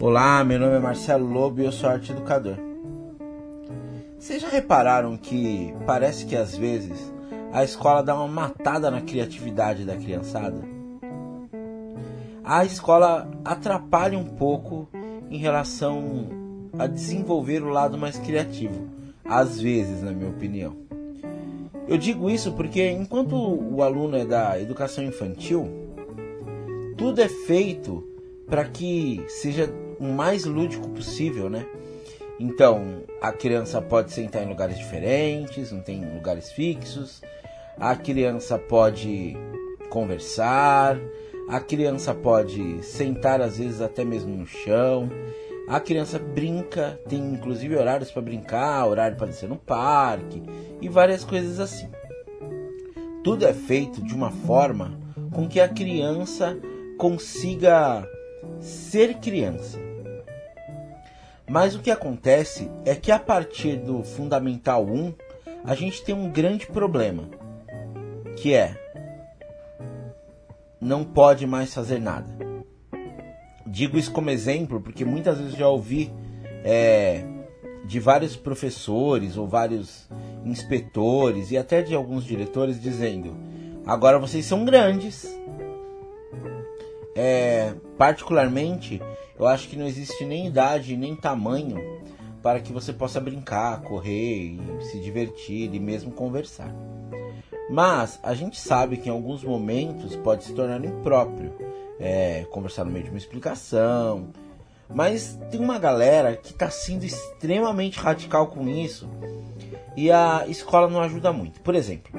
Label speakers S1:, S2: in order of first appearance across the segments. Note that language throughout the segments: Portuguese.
S1: Olá, meu nome é Marcelo Lobo e eu sou arte educador. Vocês já repararam que parece que às vezes a escola dá uma matada na criatividade da criançada? A escola atrapalha um pouco em relação a desenvolver o lado mais criativo, às vezes, na minha opinião. Eu digo isso porque enquanto o aluno é da educação infantil, tudo é feito para que seja o mais lúdico possível, né? Então, a criança pode sentar em lugares diferentes, não tem lugares fixos. A criança pode conversar, a criança pode sentar às vezes até mesmo no chão. A criança brinca, tem inclusive horários para brincar, horário para descer no parque e várias coisas assim. Tudo é feito de uma forma com que a criança consiga ser criança. Mas o que acontece é que a partir do Fundamental 1, a gente tem um grande problema, que é não pode mais fazer nada. Digo isso como exemplo porque muitas vezes já ouvi é, de vários professores ou vários inspetores e até de alguns diretores dizendo: agora vocês são grandes. É, particularmente, eu acho que não existe nem idade nem tamanho para que você possa brincar, correr, se divertir e mesmo conversar. Mas a gente sabe que em alguns momentos pode se tornar impróprio é, conversar no meio de uma explicação. Mas tem uma galera que está sendo extremamente radical com isso e a escola não ajuda muito. Por exemplo,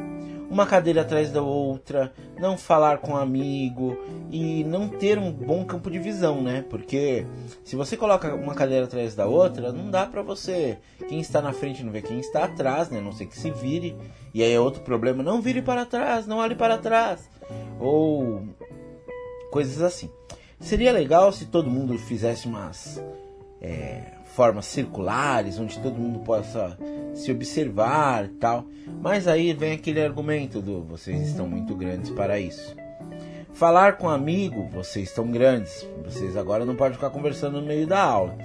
S1: uma cadeira atrás da outra, não falar com um amigo e não ter um bom campo de visão, né? Porque se você coloca uma cadeira atrás da outra, não dá para você, quem está na frente não vê quem está atrás, né? Não sei que se vire. E aí é outro problema, não vire para trás, não olhe para trás. Ou coisas assim. Seria legal se todo mundo fizesse umas é, formas circulares, onde todo mundo possa se observar e tal. Mas aí vem aquele argumento do vocês estão muito grandes para isso. Falar com amigo, vocês estão grandes, vocês agora não podem ficar conversando no meio da aula.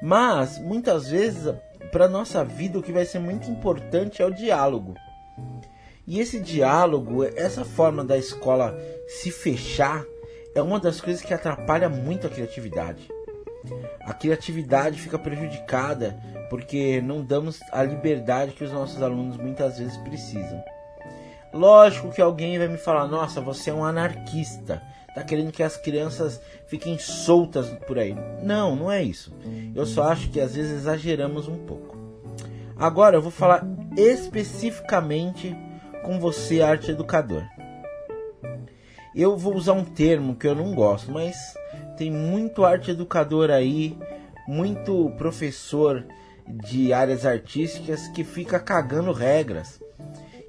S1: Mas muitas vezes para nossa vida o que vai ser muito importante é o diálogo. E esse diálogo, essa forma da escola se fechar, é uma das coisas que atrapalha muito a criatividade. A criatividade fica prejudicada porque não damos a liberdade que os nossos alunos muitas vezes precisam. Lógico que alguém vai me falar: "Nossa, você é um anarquista, tá querendo que as crianças fiquem soltas por aí". Não, não é isso. Eu só acho que às vezes exageramos um pouco. Agora eu vou falar especificamente com você, arte educador. Eu vou usar um termo que eu não gosto, mas tem muito arte educador aí, muito professor de áreas artísticas que fica cagando regras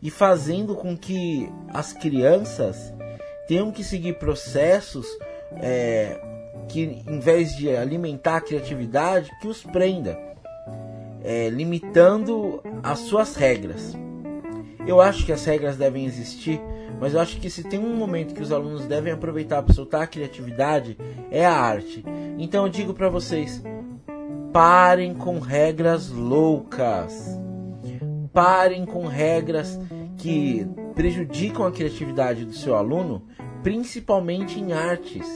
S1: e fazendo com que as crianças tenham que seguir processos é, que, em vez de alimentar a criatividade, que os prenda, é, limitando as suas regras. Eu acho que as regras devem existir, mas eu acho que se tem um momento que os alunos devem aproveitar para soltar a criatividade, é a arte. Então eu digo para vocês, Parem com regras loucas. Parem com regras que prejudicam a criatividade do seu aluno, principalmente em artes.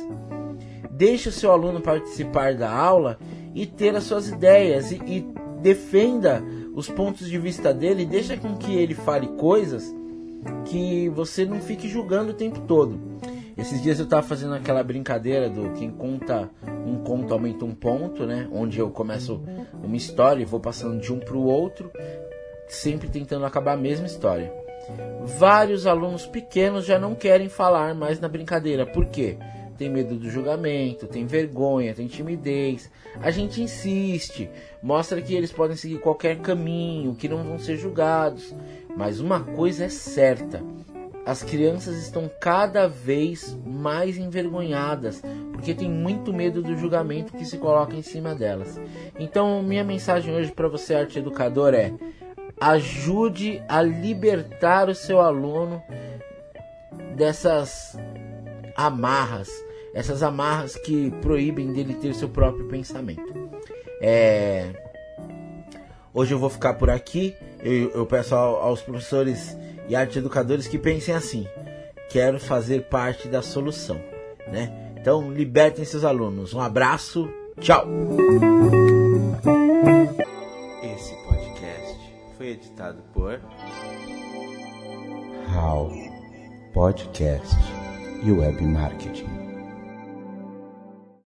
S1: Deixe o seu aluno participar da aula e ter as suas ideias e, e defenda os pontos de vista dele, deixa com que ele fale coisas que você não fique julgando o tempo todo. Esses dias eu estava fazendo aquela brincadeira do quem conta um conto aumenta um ponto, né? Onde eu começo uma história e vou passando de um para o outro, sempre tentando acabar a mesma história. Vários alunos pequenos já não querem falar mais na brincadeira. Por quê? Tem medo do julgamento, tem vergonha, tem timidez. A gente insiste, mostra que eles podem seguir qualquer caminho, que não vão ser julgados. Mas uma coisa é certa: as crianças estão cada vez mais envergonhadas porque tem muito medo do julgamento que se coloca em cima delas. Então, minha mensagem hoje para você, arte educador, é: ajude a libertar o seu aluno dessas amarras, essas amarras que proíbem dele ter seu próprio pensamento. É... Hoje eu vou ficar por aqui. Eu, eu peço aos professores e arte educadores que pensem assim: quero fazer parte da solução, né? Então libertem seus alunos. Um abraço, tchau. Esse podcast foi editado por
S2: How Podcast e Web Marketing.